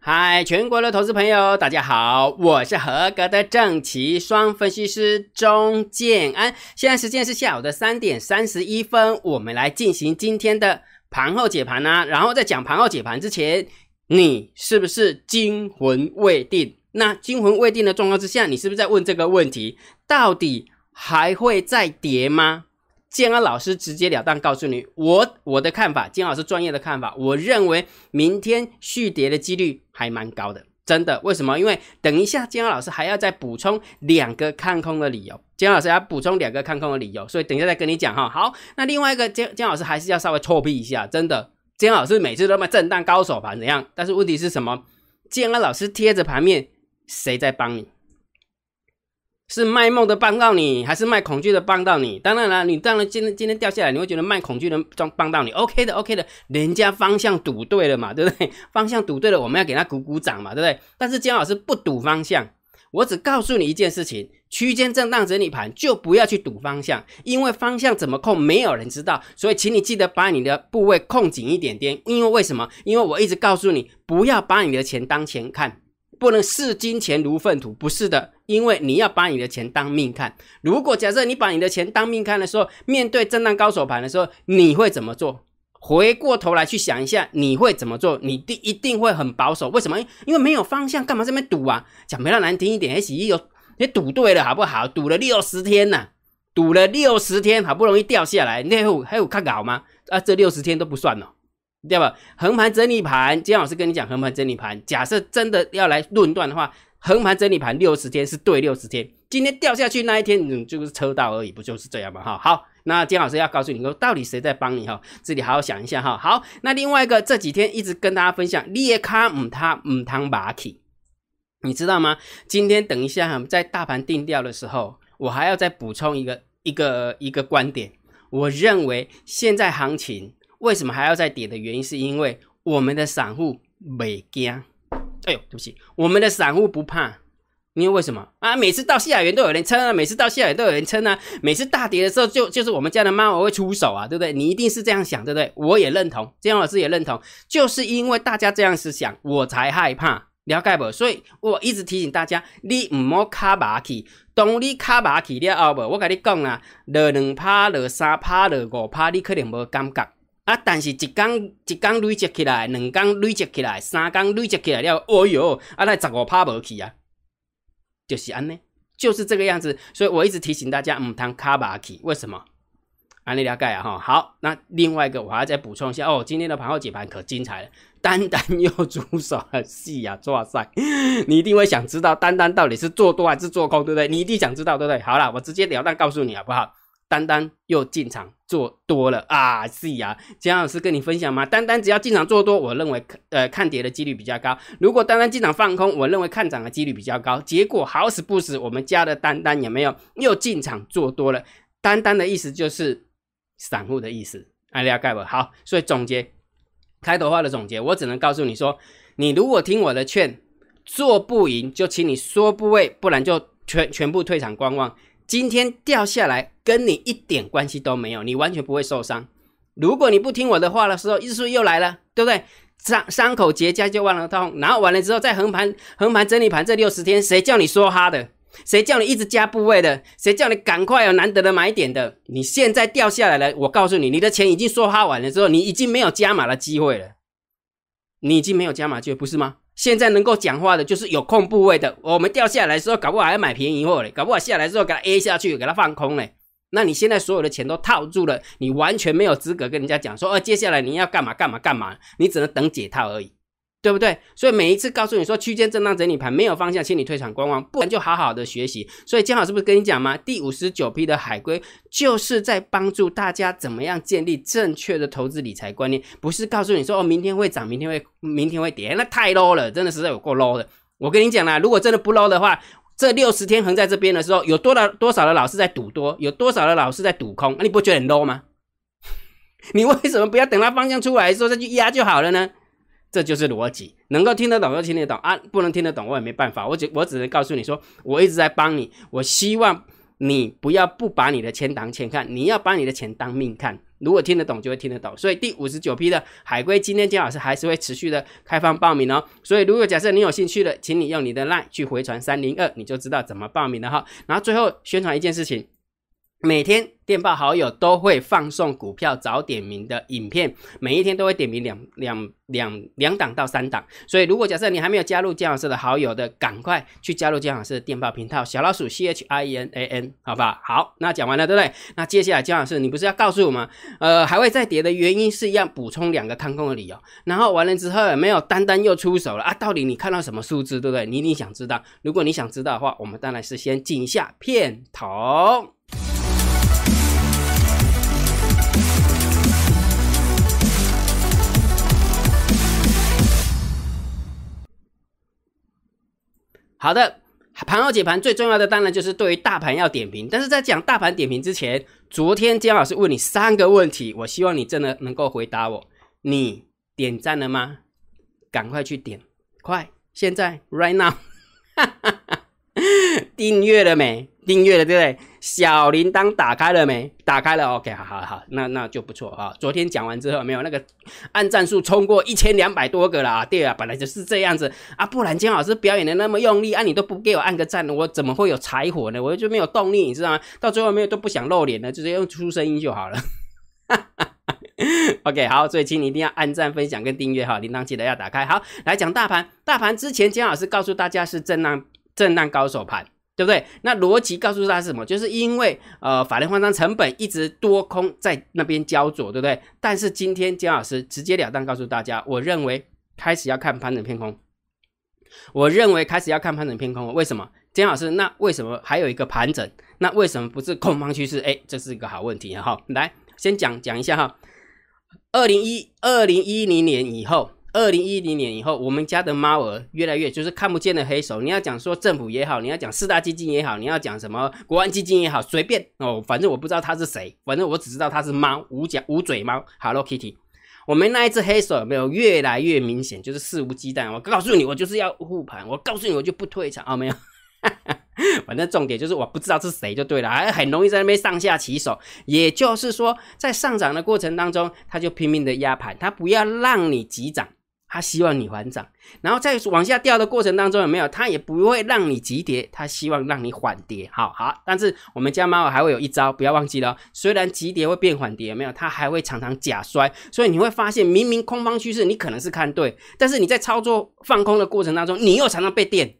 嗨，全国的投资朋友，大家好，我是合格的正奇双分析师钟建安。现在时间是下午的三点三十一分，我们来进行今天的盘后解盘啊。然后在讲盘后解盘之前，你是不是惊魂未定？那惊魂未定的状况之下，你是不是在问这个问题？到底还会再跌吗？建安老师直截了当告诉你，我我的看法，建安老师专业的看法，我认为明天续跌的几率还蛮高的，真的。为什么？因为等一下建安老师还要再补充两个看空的理由，建安老师要补充两个看空的理由，所以等一下再跟你讲哈。好，那另外一个建建老师还是要稍微错避一下，真的。建安老师每次都卖震荡高手盘怎样？但是问题是什么？建安老师贴着盘面，谁在帮你？是卖梦的帮到你，还是卖恐惧的帮到你？当然了，你当然今天今天掉下来，你会觉得卖恐惧的帮帮到你，OK 的，OK 的，人家方向赌对了嘛，对不对？方向赌对了，我们要给他鼓鼓掌嘛，对不对？但是姜老师不赌方向，我只告诉你一件事情：区间震荡整理盘就不要去赌方向，因为方向怎么控没有人知道，所以请你记得把你的部位控紧一点点。因为为什么？因为我一直告诉你，不要把你的钱当钱看。不能视金钱如粪土，不是的，因为你要把你的钱当命看。如果假设你把你的钱当命看的时候，面对震荡高手盘的时候，你会怎么做？回过头来去想一下，你会怎么做？你定一定会很保守。为什么？因为没有方向，干嘛这边赌啊？讲比较难听一点，S 一有你赌对了，好不好？赌了六十天呐，赌了六十天，好不容易掉下来，那有还有看搞吗？啊，这六十天都不算了。对吧？横盘整理盘，今天老师跟你讲横盘整理盘。假设真的要来论断的话，横盘整理盘六十天是对六十天。今天掉下去那一天，你就是车道而已，不就是这样吗？哈，好，那今天老师要告诉你说，到底谁在帮你哈？自己好好想一下哈。好，那另外一个这几天一直跟大家分享，列卡唔他唔汤马起，你知道吗？今天等一下在大盘定调的时候，我还要再补充一个一个一个观点。我认为现在行情。为什么还要再跌的原因，是因为我们的散户没惊。哎呦，对不起，我们的散户不怕，因为为什么啊？每次到下元都有人撑啊，每次到下元都有人撑啊，每次大跌的时候就就是我们家的猫我会出手啊，对不对？你一定是这样想，对不对？我也认同，姜老师也认同，就是因为大家这样思想，我才害怕，了解不？所以我一直提醒大家，你唔好卡马起，当你卡马起了后不？我跟你讲啊，落两趴、落三趴、落五趴，你可能无感觉。啊！但是一缸一缸累积起来，两缸累积起来，三缸累积起来了，哦哟！啊，那十五趴无去啊，就是安尼，就是这个样子。所以我一直提醒大家，唔通卡巴去，为什么？安利了解啊哈。好，那另外一个我还要再补充一下哦，今天的盘后解盘可精彩了，单单又出手了，戏呀！哇塞，你一定会想知道单单到底是做多还是做空，对不对？你一定想知道，对不对？好了，我直接了当告诉你好不好？单单又进场做多了啊！是呀，江老师跟你分享吗？单单只要进场做多，我认为呃看跌的几率比较高；如果单单进场放空，我认为看涨的几率比较高。结果好死不死，我们家的单单有没有又进场做多了？单单的意思就是散户的意思，阿利亚盖不好，所以总结开头话的总结，我只能告诉你说，你如果听我的劝，做不赢就请你缩部位，不然就全全部退场观望。今天掉下来跟你一点关系都没有，你完全不会受伤。如果你不听我的话的时候，日数又来了，对不对？伤伤口结痂就忘了痛，然后完了之后再横盘横盘整理盘这六十天，谁叫你说哈的？谁叫你一直加部位的？谁叫你赶快有难得的买点的？你现在掉下来了，我告诉你，你的钱已经说哈完了之后，你已经没有加码的机会了，你已经没有加码机会，不是吗？现在能够讲话的，就是有空部位的。我们掉下来的时候，搞不好还要买便宜货嘞，搞不好下来之后给它 A 下去，给它放空嘞。那你现在所有的钱都套住了，你完全没有资格跟人家讲说，哦，接下来你要干嘛干嘛干嘛，你只能等解套而已。对不对？所以每一次告诉你说区间震荡整理盘没有方向，请你退场观望，不然就好好的学习。所以江老师不是跟你讲吗？第五十九批的海龟就是在帮助大家怎么样建立正确的投资理财观念，不是告诉你说哦，明天会涨，明天会明天会跌，那太 low 了，真的实在有够 low 的。我跟你讲啦，如果真的不 low 的话，这六十天横在这边的时候，有多少多少的老师在赌多，有多少的老师在赌空，那你不觉得很 low 吗？你为什么不要等它方向出来的时候再去压就好了呢？这就是逻辑，能够听得懂就听得懂啊，不能听得懂我也没办法，我只我只能告诉你说，我一直在帮你，我希望你不要不把你的钱当钱看，你要把你的钱当命看。如果听得懂，就会听得懂。所以第五十九批的海龟，今天姜老师还是会持续的开放报名哦。所以如果假设你有兴趣的，请你用你的 line 去回传三零二，你就知道怎么报名了哈。然后最后宣传一件事情。每天电报好友都会放送股票早点名的影片，每一天都会点名两两两两档到三档。所以，如果假设你还没有加入姜老师的好友的，赶快去加入姜老师的电报频道，小老鼠 C H I N A N，好不好？好，那讲完了，对不对？那接下来姜老师，你不是要告诉我们，呃，还会再跌的原因是要补充两个看空的理由。然后完了之后，没有单单又出手了啊？到底你看到什么数字，对不对？你你想知道？如果你想知道的话，我们当然是先进一下片头。好的，盘后解盘最重要的当然就是对于大盘要点评。但是在讲大盘点评之前，昨天姜老师问你三个问题，我希望你真的能够回答我。你点赞了吗？赶快去点，快，现在，right now，订阅了没？订阅了对不对？小铃铛打开了没？打开了，OK，好好好，那那就不错哈。昨天讲完之后，没有那个按赞数冲过一千两百多个了啊！对啊，本来就是这样子啊，不然姜老师表演的那么用力啊，你都不给我按个赞，我怎么会有柴火呢？我就没有动力，你知道吗？到最后没有都不想露脸了，直接用出声音就好了。OK，好，所以请你一定要按赞、分享跟订阅哈，铃铛记得要打开。好，来讲大盘，大盘之前姜老师告诉大家是震荡震荡高手盘。对不对？那逻辑告诉大家是什么？就是因为呃，法人换仓成本一直多空在那边焦灼，对不对？但是今天姜老师直截了当告诉大家，我认为开始要看盘整偏空。我认为开始要看盘整偏空，为什么？姜老师，那为什么还有一个盘整？那为什么不是空方趋势？哎，这是一个好问题哈。来，先讲讲一下哈。二零一二零一零年以后。二零一零年以后，我们家的猫儿越来越就是看不见的黑手。你要讲说政府也好，你要讲四大基金也好，你要讲什么国安基金也好，随便哦，反正我不知道它是谁，反正我只知道它是猫，无角无嘴猫，Hello Kitty。我们那一只黑手有没有越来越明显？就是肆无忌惮。我告诉你，我就是要护盘。我告诉你，我就不退场啊，没有。反正重点就是我不知道是谁就对了，还很容易在那边上下起手。也就是说，在上涨的过程当中，他就拼命的压盘，他不要让你急涨。他希望你缓涨，然后在往下掉的过程当中有没有？他也不会让你急跌，他希望让你缓跌。好好，但是我们家猫还会有一招，不要忘记了。虽然急跌会变缓跌，有没有？它还会常常假摔，所以你会发现，明明空方趋势你可能是看对，但是你在操作放空的过程当中，你又常常被电，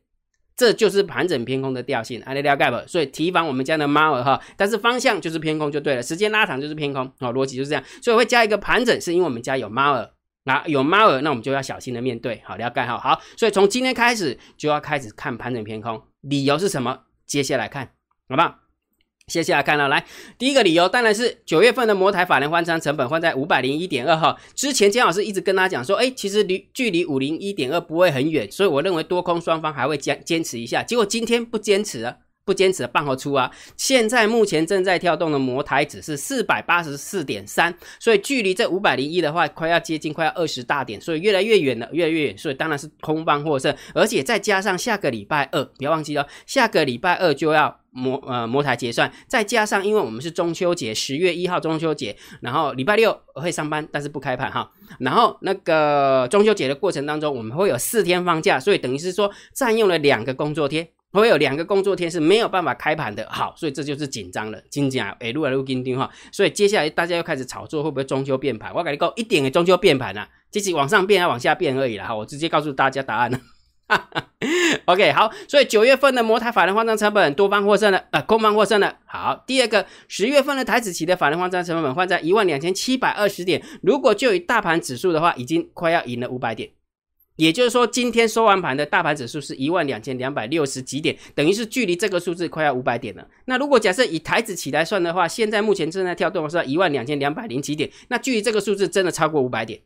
这就是盘整偏空的调性。了解不？所以提防我们家的猫儿哈，但是方向就是偏空就对了，时间拉长就是偏空。好，逻辑就是这样，所以会加一个盘整，是因为我们家有猫儿。那有猫儿，那我们就要小心的面对，好，了解好，好，所以从今天开始就要开始看盘整偏空，理由是什么？接下来看，好不好？接下来看了，来，第一个理由当然是九月份的摩台法人换仓成本换在五百零一点二哈，之前姜老师一直跟他讲说，哎，其实离距离五零一点二不会很远，所以我认为多空双方还会坚坚持一下，结果今天不坚持了。不坚持的半后出啊！现在目前正在跳动的摩台指是四百八十四点三，所以距离这五百零一的话，快要接近快要二十大点，所以越来越远了，越来越远，所以当然是空方获胜。而且再加上下个礼拜二，不要忘记哦，下个礼拜二就要摩呃摩台结算，再加上因为我们是中秋节，十月一号中秋节，然后礼拜六会上班，但是不开盘哈。然后那个中秋节的过程当中，我们会有四天放假，所以等于是说占用了两个工作天。会有两个工作天是没有办法开盘的，好，所以这就是紧张了。金价哎，路来路跟定哈，所以接下来大家又开始炒作，会不会中秋变盘？我感觉够一点的中秋变盘啊，只是往上变还往下变而已了哈。我直接告诉大家答案了。OK，好，所以九月份的摩台法人换仓成本多方获胜了，呃，空方获胜了。好，第二个十月份的台子期的法人换仓成本换在一万两千七百二十点，如果就以大盘指数的话，已经快要赢了五百点。也就是说，今天收完盘的大盘指数是一万两千两百六十几点，等于是距离这个数字快要五百点了。那如果假设以台子起来算的话，现在目前正在跳动的是一万两千两百零几点，那距离这个数字真的超过五百点，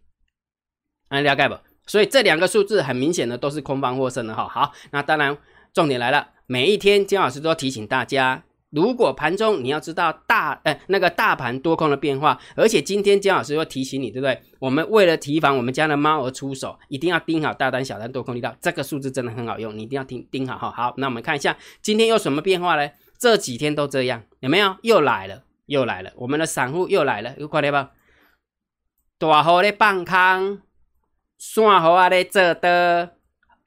啊，了解不？所以这两个数字很明显的都是空方获胜的哈。好，那当然重点来了，每一天金老师都提醒大家。如果盘中你要知道大呃那个大盘多空的变化，而且今天姜老师又提醒你，对不对？我们为了提防我们家的猫而出手，一定要盯好大单、小单、多空力道，这个数字真的很好用，你一定要盯盯好哈。好，那我们看一下今天有什么变化呢？这几天都这样，有没有？又来了，又来了，我们的散户又来了，又看到吧？大号的放空，散户啊咧做的，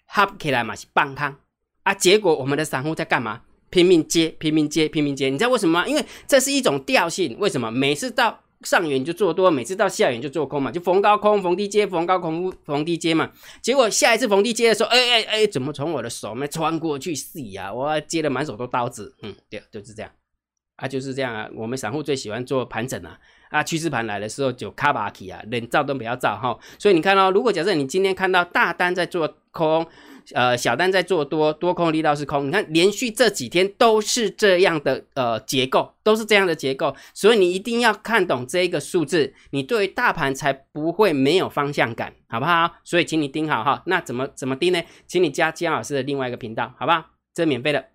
合起来嘛是放空啊。结果我们的散户在干嘛？拼命接，拼命接，拼命接。你知道为什么吗？因为这是一种调性。为什么？每次到上元就做多，每次到下元就做空嘛，就逢高空，逢低接，逢高空，逢低接嘛。结果下一次逢低接的时候，哎哎哎，怎么从我的手面穿过去死呀？我接的满手都刀子。嗯，对，就是这样啊，就是这样啊。我们散户最喜欢做盘整啊，啊，趋势盘来的时候就卡巴起啊，连照都不要照哈。所以你看到，如果假设你今天看到大单在做空。呃，小单在做多，多空力道是空。你看，连续这几天都是这样的呃结构，都是这样的结构，所以你一定要看懂这一个数字，你对大盘才不会没有方向感，好不好？所以请你盯好哈。那怎么怎么盯呢？请你加姜老师的另外一个频道，好不好？这免费的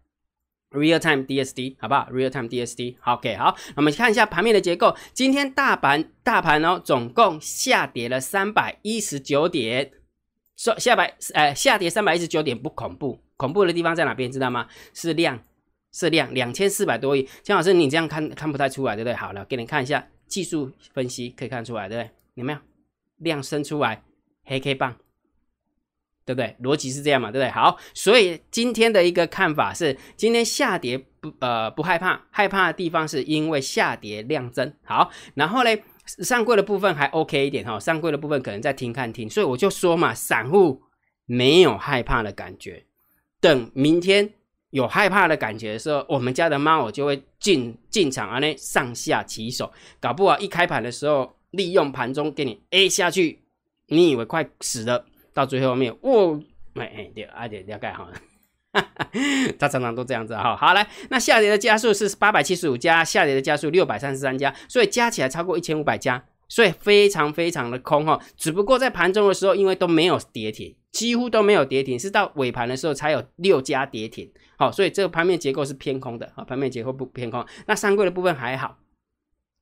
，Real Time DSD，好不好？Real Time DSD，OK，好。我们看一下盘面的结构，今天大盘大盘哦，总共下跌了三百一十九点。说下百，呃，下跌三百一十九点不恐怖，恐怖的地方在哪边？知道吗？是量，是量，两千四百多亿。江老师，你这样看看不太出来，对不对？好了，给你看一下技术分析，可以看出来，对不对？有没有量升出来，黑 K 棒，对不对？逻辑是这样嘛，对不对？好，所以今天的一个看法是，今天下跌不，呃，不害怕，害怕的地方是因为下跌量增。好，然后呢？上柜的部分还 OK 一点哈，上柜的部分可能在听看听，所以我就说嘛，散户没有害怕的感觉，等明天有害怕的感觉的时候，我们家的猫我就会进进场啊，那上下起手，搞不好一开盘的时候利用盘中给你 A 下去，你以为快死了，到最后面，哦，哎哎对，啊对了解好了。他常常都这样子哈，好来，那下跌的加速是八百七十五家，下跌的加速六百三十三家，所以加起来超过一千五百家，所以非常非常的空哈。只不过在盘中的时候，因为都没有跌停，几乎都没有跌停，是到尾盘的时候才有六家跌停，好，所以这个盘面结构是偏空的啊，盘面结构不偏空。那三柜的部分还好，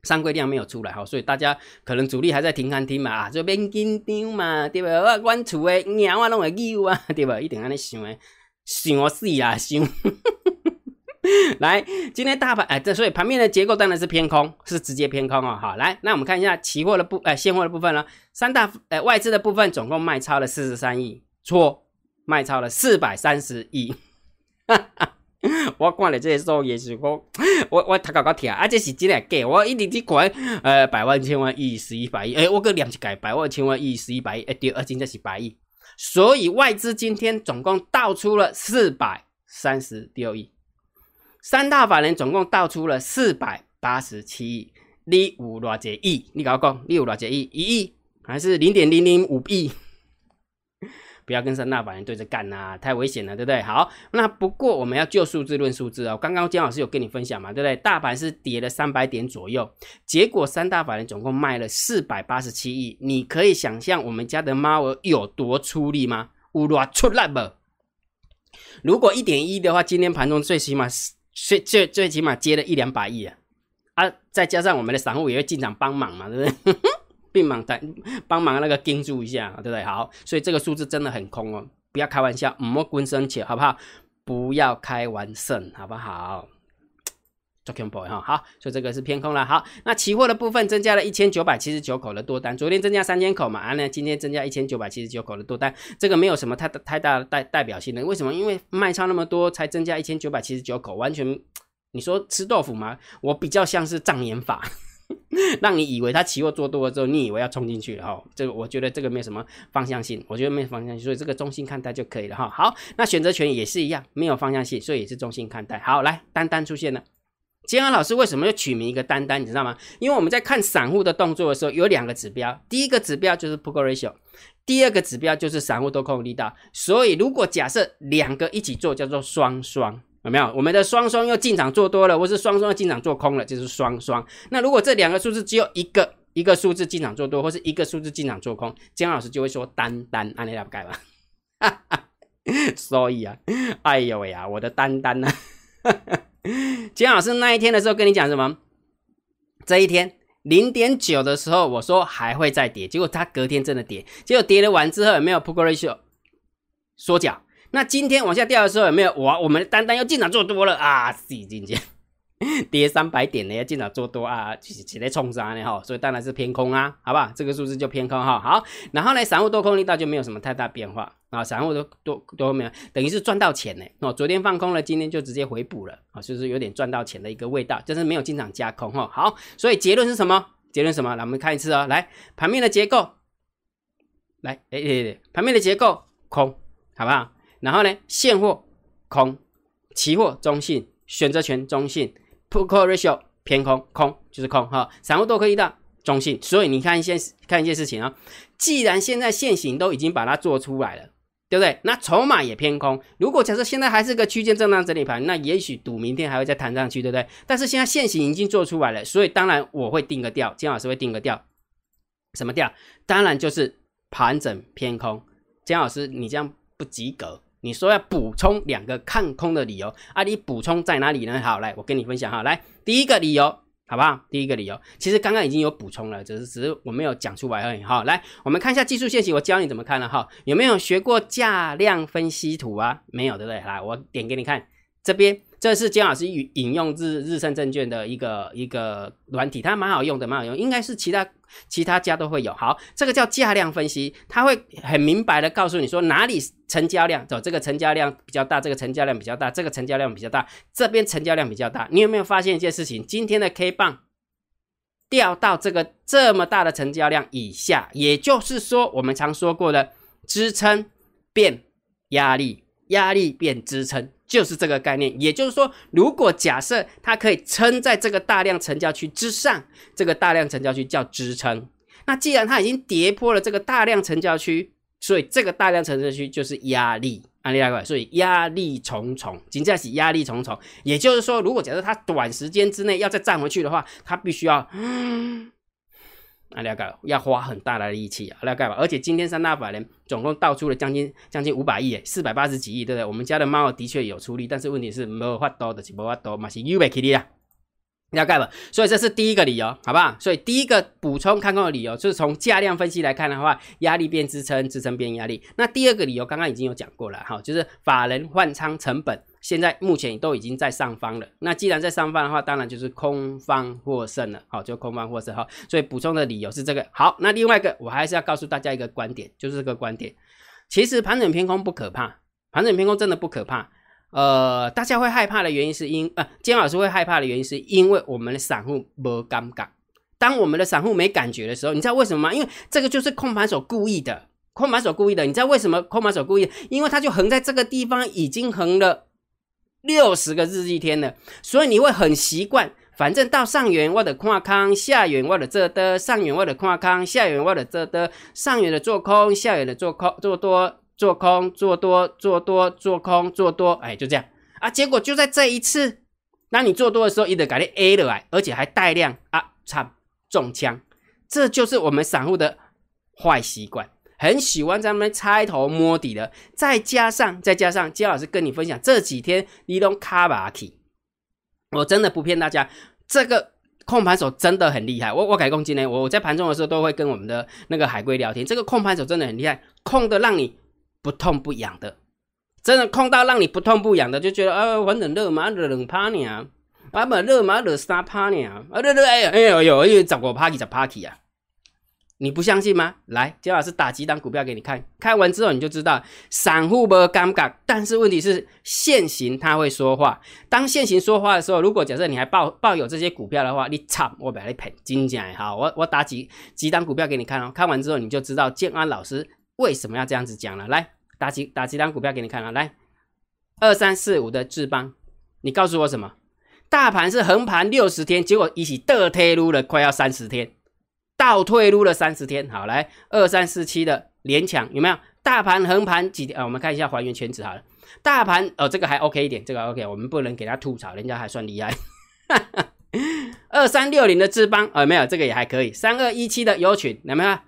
三柜量没有出来哈，所以大家可能主力还在停看听嘛啊，就边紧张嘛，对吧？我阮厝的鸟啊，拢会叫啊，对吧？一定安尼想的。想死啊想！来，今天大盘哎，这所以盘面的结构当然是偏空，是直接偏空哦。好，来，那我们看一下期货的部呃现货的部分了。三大呃外资的部分总共卖超了四十三亿，错，卖超了四百三十亿。我看了这些数也是我我我他搞搞听，啊这是真的假？我一直只管呃百万千万亿十亿百亿，哎我个念一改百万千万亿十亿百亿，哎对，而今这是百亿。所以外资今天总共倒出了四百三十六亿，三大法人总共倒出了四百八十七亿。你有多少亿？你跟我讲，你有多少亿？一亿还是零点零零五亿？不要跟三大法人对着干呐，太危险了，对不对？好，那不过我们要就数字论数字哦。刚刚姜老师有跟你分享嘛，对不对？大盘是跌了三百点左右，结果三大法人总共卖了四百八十七亿。你可以想象我们家的猫儿有多出力吗？乌拉出来不？如果一点一的话，今天盘中最起码最最最起码接了一两百亿啊！啊，再加上我们的散户也会进场帮忙嘛，对不对？并忙带帮忙那个盯住一下，对不对？好，所以这个数字真的很空哦，不要开玩笑，唔好滚生气，好不好？不要开玩笑，好不好？做空 boy 哈，好，所以这个是偏空了。好，那期货的部分增加了一千九百七十九口的多单，昨天增加三千口嘛，啊，那今天增加一千九百七十九口的多单，这个没有什么太太大的代代表性的，为什么？因为卖超那么多才增加一千九百七十九口，完全你说吃豆腐吗？我比较像是障眼法。让你以为他期货做多了之后，你以为要冲进去了哈？这个我觉得这个没什么方向性，我觉得没有方向性，所以这个中性看待就可以了哈。好，那选择权也是一样，没有方向性，所以也是中性看待。好，来单单出现了，金安老师为什么要取名一个单单？你知道吗？因为我们在看散户的动作的时候，有两个指标，第一个指标就是 p u t ratio，第二个指标就是散户多空力道。所以如果假设两个一起做，叫做双双。有没有？我们的双双又进场做多了，或是双双又进场做空了，就是双双。那如果这两个数字只有一个一个数字进场做多，或是一个数字进场做空，姜老师就会说单单，按你来改吧。所以啊，哎呦喂呀，我的单单呢？姜老师那一天的时候跟你讲什么？这一天零点九的时候，我说还会再跌，结果它隔天真的跌，结果跌了完之后有没有 p u g ratio 缩脚？那今天往下掉的时候有没有？哇，我们单单又进场做多了啊！洗今天 跌三百点呢，要进场做多啊，起起来冲杀呢哈，所以当然是偏空啊，好吧？这个数字就偏空哈。好，然后呢，散户多空力道就没有什么太大变化啊，散户都都都没有，等于是赚到钱呢。哦，昨天放空了，今天就直接回补了啊，就是有点赚到钱的一个味道，就是没有进场加空哈。好，所以结论是什么？结论什么？来，我们看一次哦。来，盘面的结构，来，哎哎哎，盘面的结构空，好不好？然后呢，现货空，期货中性，选择权中性，put call ratio 偏空，空就是空哈。散户都可以的中性，所以你看一件看一件事情啊，既然现在现行都已经把它做出来了，对不对？那筹码也偏空。如果假设现在还是个区间震荡整理盘，那也许赌明天还会再弹上去，对不对？但是现在现行已经做出来了，所以当然我会定个调，金老师会定个调，什么调？当然就是盘整偏空。姜老师，你这样不及格。你说要补充两个看空的理由啊？你补充在哪里呢？好，来我跟你分享哈。来，第一个理由好不好？第一个理由，其实刚刚已经有补充了，只是只是我没有讲出来而已哈。来，我们看一下技术线型，我教你怎么看了哈。有没有学过价量分析图啊？没有对不对？来，我点给你看这边。这是姜老师引引用日日盛证券的一个一个软体，它蛮好用的，蛮好用，应该是其他其他家都会有。好，这个叫价量分析，它会很明白的告诉你说哪里成交量，走这个成交量比较大，这个成交量比较大，这个成交量比较大，这边成交量比较大。你有没有发现一件事情？今天的 K 棒掉到这个这么大的成交量以下，也就是说我们常说过的支撑变压力，压力变支撑。就是这个概念，也就是说，如果假设它可以撑在这个大量成交区之上，这个大量成交区叫支撑。那既然它已经跌破了这个大量成交区，所以这个大量成交区就是压力，啊，另外，所以压力重重，紧接是压力重重。也就是说，如果假设它短时间之内要再站回去的话，它必须要。啊，了解，要花很大的力气啊，了解吧？而且今天三大法人总共倒出了将近将近五百亿，四百八十几亿，对不对？我们家的猫的确有出力，但是问题是没有法多的，是没法多嘛，是 U 贝 K 力啊，了解吧？所以这是第一个理由，好不好？所以第一个补充看空的理由，就是从价量分析来看的话，压力变支撑，支撑变压力。那第二个理由刚刚已经有讲过了，哈，就是法人换仓成本。现在目前都已经在上方了，那既然在上方的话，当然就是空方获胜了，好，就空方获胜哈。所以补充的理由是这个。好，那另外一个我还是要告诉大家一个观点，就是这个观点，其实盘整偏空不可怕，盘整偏空真的不可怕。呃，大家会害怕的原因是因呃，姜老师会害怕的原因是因为我们的散户没尴尬。当我们的散户没感觉的时候，你知道为什么吗？因为这个就是空盘手故意的，空盘手故意的。你知道为什么空盘手故意？因为他就横在这个地方，已经横了。六十个日一天了，所以你会很习惯。反正到上元我的跨康，下元我的这的，上元我的跨康，下元我的这的，上元的做空，下元的做空，做多做空，做多做多做空做多，哎，就这样啊。结果就在这一次，当你做多的时候，一直改成 A 了来，而且还带量啊，差中枪。这就是我们散户的坏习惯。很喜欢在那边猜头摸底的，再加上再加上，姜老师跟你分享这几天你都卡巴奇，我真的不骗大家，这个控盘手真的很厉害。我我改攻今天，我我在盘中的时候都会跟我们的那个海龟聊天，这个控盘手真的很厉害，控的让你不痛不痒的，真的控到让你不痛不痒的，就觉得啊，反正热嘛热冷趴你，啊啊不热嘛热三趴你，啊对对哎呀哎呦呦，因为十五趴几十趴起啊。你不相信吗？来，姜老师打几档股票给你看，看完之后你就知道，散户不尴尬，但是问题是现行他会说话。当现行说话的时候，如果假设你还抱抱有这些股票的话，你操，我把你赔金奖好，我我打几几档股票给你看哦，看完之后你就知道建安老师为什么要这样子讲了。来，打几打几档股票给你看啊，来，二三四五的智邦，你告诉我什么？大盘是横盘六十天，结果一起倒退撸了快要三十天。倒退撸了三十天，好来二三四七的连抢有没有？大盘横盘几天啊？我们看一下还原全值好了。大盘哦，这个还 OK 一点，这个 OK，我们不能给他吐槽，人家还算厉害。二三六零的智邦哦，没有这个也还可以。三二一七的优群有没有？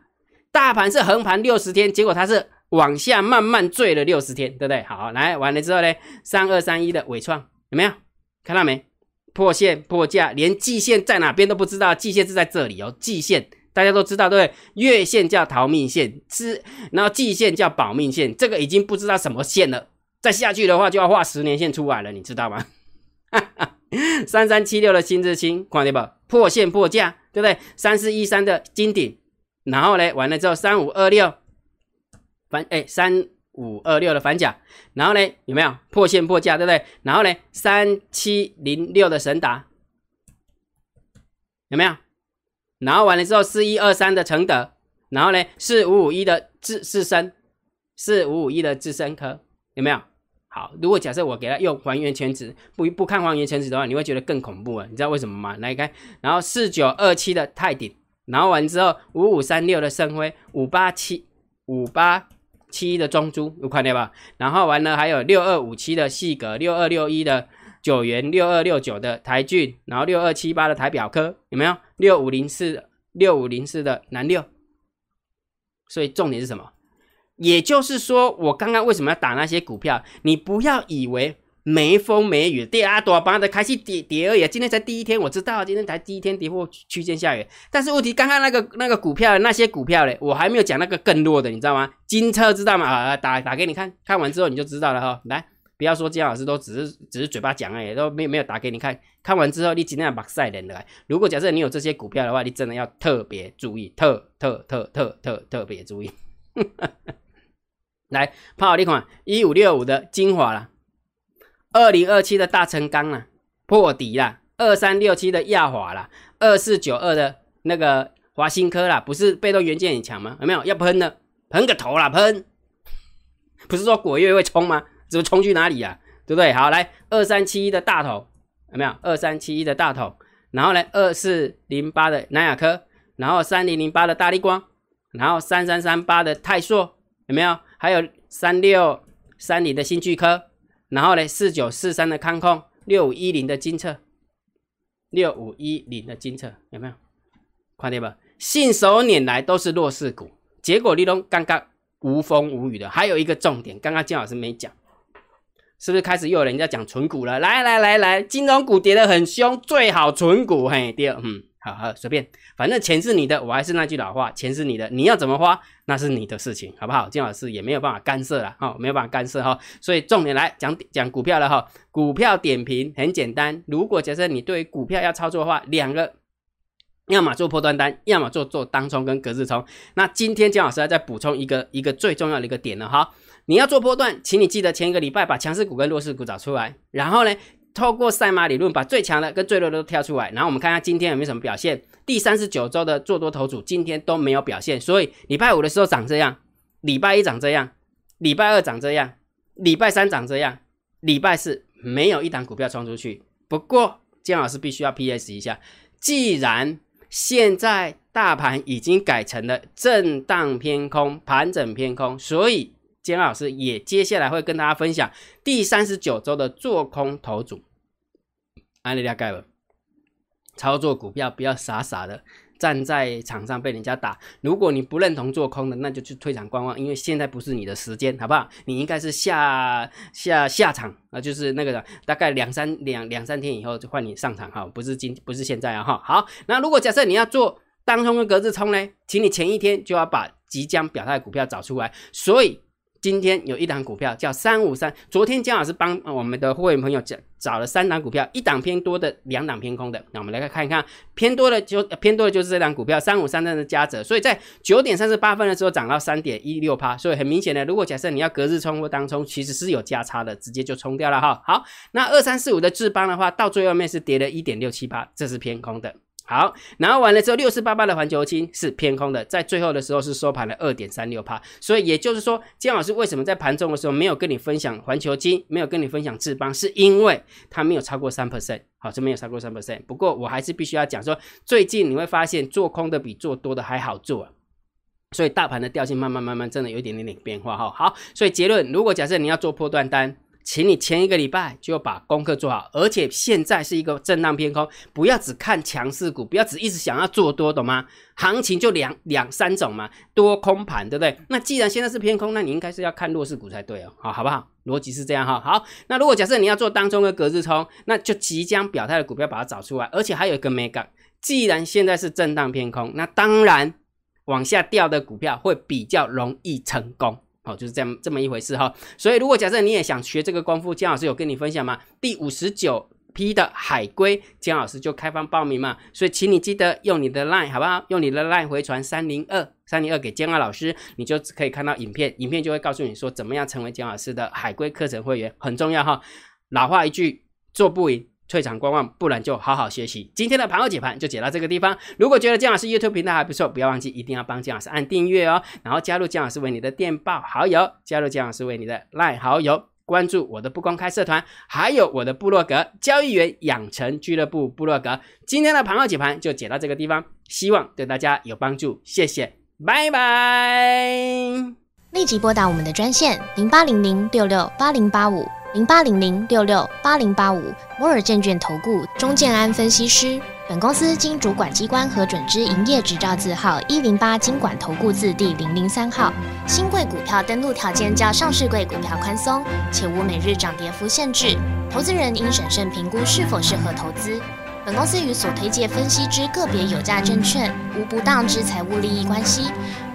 大盘是横盘六十天，结果它是往下慢慢坠了六十天，对不对？好，来完了之后呢，三二三一的伟创有没有？看到没？破线破价，连季线在哪边都不知道，季线是在这里哦，季线。大家都知道，对不对？月线叫逃命线，之然后季线叫保命线，这个已经不知道什么线了。再下去的话就要画十年线出来了，你知道吗？三三七六的新日清，看到不？破线破价，对不对？三四一三的金顶，然后呢，完了之后三五二六反哎三五二六的反甲，然后呢有没有破线破价，对不对？然后呢三七零六的神达有没有？然后完了之后四一二三的承德，然后呢四五五一的智智深，四五五一的智深科有没有？好，如果假设我给他用还原全值，不不看还原全值的话，你会觉得更恐怖啊！你知道为什么吗？来看，然后四九二七的泰鼎，然后完之后五五三六的盛辉，五八七五八七的中珠，有看到吧？然后完了还有六二五七的细格，六二六一的九元，六二六九的台骏，然后六二七八的台表科，有没有？六五零四六五零四的南六，所以重点是什么？也就是说，我刚刚为什么要打那些股票？你不要以为没风没雨，跌啊多帮的开始跌跌而已。今天才第一天，我知道今天才第一天跌破区间下雨。但是问题，刚刚那个那个股票那些股票嘞，我还没有讲那个更弱的，你知道吗？金车知道吗？啊，打打给你看看完之后你就知道了哈。来，不要说金老师都只是只是嘴巴讲而已，都没没有打给你看。看完之后，你尽量把赛人来。如果假设你有这些股票的话，你真的要特别注意，特特特特特特别注意。来，好你看一五六五的精华了，二零二七的大成钢了，破底了，二三六七的亚华了，二四九二的那个华新科啦，不是被动元件很强吗？有没有要喷的？喷个头啦，喷！不是说果月会冲吗？怎么冲去哪里呀？对不对？好，来二三七一的大头有没有？二三七一的大头，然后呢，二四零八的南亚科，然后三零零八的大力光，然后三三三八的泰硕有没有？还有三六三零的新巨科，然后呢四九四三的康控，六五一零的金策，六五一零的金策有没有？看见吧？信手拈来都是弱势股，结果你都刚刚无风无雨的。还有一个重点，刚刚金老师没讲，是不是开始又有人在讲纯股了？来来来来，金融股跌得很凶，最好纯股嘿。第二，嗯。好好随便，反正钱是你的，我还是那句老话，钱是你的，你要怎么花那是你的事情，好不好？金老师也没有办法干涉了哈，没有办法干涉哈，所以重点来讲讲股票了哈。股票点评很简单，如果假设你对于股票要操作的话，两个，要么做破端单，要么做做当冲跟隔日冲。那今天金老师要再补充一个一个最重要的一个点了哈，你要做波段，请你记得前一个礼拜把强势股跟弱势股找出来，然后呢？透过赛马理论，把最强的跟最弱的都挑出来，然后我们看看今天有没有什么表现。第三十九周的做多头组今天都没有表现，所以礼拜五的时候长这样，礼拜一长这样，礼拜二长这样，礼拜三长这样，礼拜四没有一档股票冲出去。不过姜老师必须要 P.S 一下，既然现在大盘已经改成了震荡偏空、盘整偏空，所以。姜老师也接下来会跟大家分享第三十九周的做空头组，安利大概了。操作股票不要傻傻的站在场上被人家打。如果你不认同做空的，那就去退场观望，因为现在不是你的时间，好不好？你应该是下下下场啊，就是那个大概两三两两三天以后就换你上场哈，不是今不是现在啊哈。好，那如果假设你要做当冲跟格子冲呢，请你前一天就要把即将表态股票找出来，所以。今天有一档股票叫三五三，昨天姜老师帮我们的会员朋友找找了三档股票，一档偏多的，两档偏空的。那我们来看一看，偏多的就偏多的就是这档股票三五三三的加折，所以在九点三十八分的时候涨到三点一六趴，所以很明显的，如果假设你要隔日冲或当冲，其实是有价差的，直接就冲掉了哈。好，那二三四五的智邦的话，到最后面是跌了一点六七八，这是偏空的。好，然后完了之后，六四八八的环球金是偏空的，在最后的时候是收盘了二点三六帕，所以也就是说，姜老师为什么在盘中的时候没有跟你分享环球金，没有跟你分享智邦，是因为它没有超过三 percent，好，是没有超过三 percent。不过我还是必须要讲说，最近你会发现做空的比做多的还好做，所以大盘的调性慢慢慢慢真的有一点点点变化哈。好，所以结论，如果假设你要做破断单。请你前一个礼拜就把功课做好，而且现在是一个震荡偏空，不要只看强势股，不要只一直想要做多，懂吗？行情就两两三种嘛，多空盘，对不对？那既然现在是偏空，那你应该是要看弱势股才对哦，好，好不好？逻辑是这样哈。好，那如果假设你要做当中的隔日冲，那就即将表态的股票把它找出来，而且还有一个美感，既然现在是震荡偏空，那当然往下掉的股票会比较容易成功。就是这样这么一回事哈。所以如果假设你也想学这个功夫，姜老师有跟你分享吗？第五十九批的海龟，姜老师就开放报名嘛。所以请你记得用你的 line 好不好？用你的 line 回传三零二三零二给姜老师，你就可以看到影片，影片就会告诉你说怎么样成为姜老师的海龟课程会员，很重要哈。老话一句，做不赢。退场观望，不然就好好学习。今天的盘后解盘就解到这个地方。如果觉得姜老师 YouTube 频道还不错，不要忘记一定要帮姜老师按订阅哦，然后加入姜老师为你的电报好友，加入姜老师为你的 LINE 好友，关注我的不公开社团，还有我的部落格交易员养成俱乐部部落格。今天的盘后解盘就解到这个地方，希望对大家有帮助，谢谢，拜拜。立即拨打我们的专线零八零零六六八零八五。零八零零六六八零八五摩尔证券投顾钟建安分析师。本公司经主管机关核准之营业执照字号一零八金管投顾字第零零三号。新贵股票登录条件较上市贵股票宽松，且无每日涨跌幅限制。投资人应审慎评估是否适合投资。本公司与所推介分析之个别有价证券无不当之财务利益关系。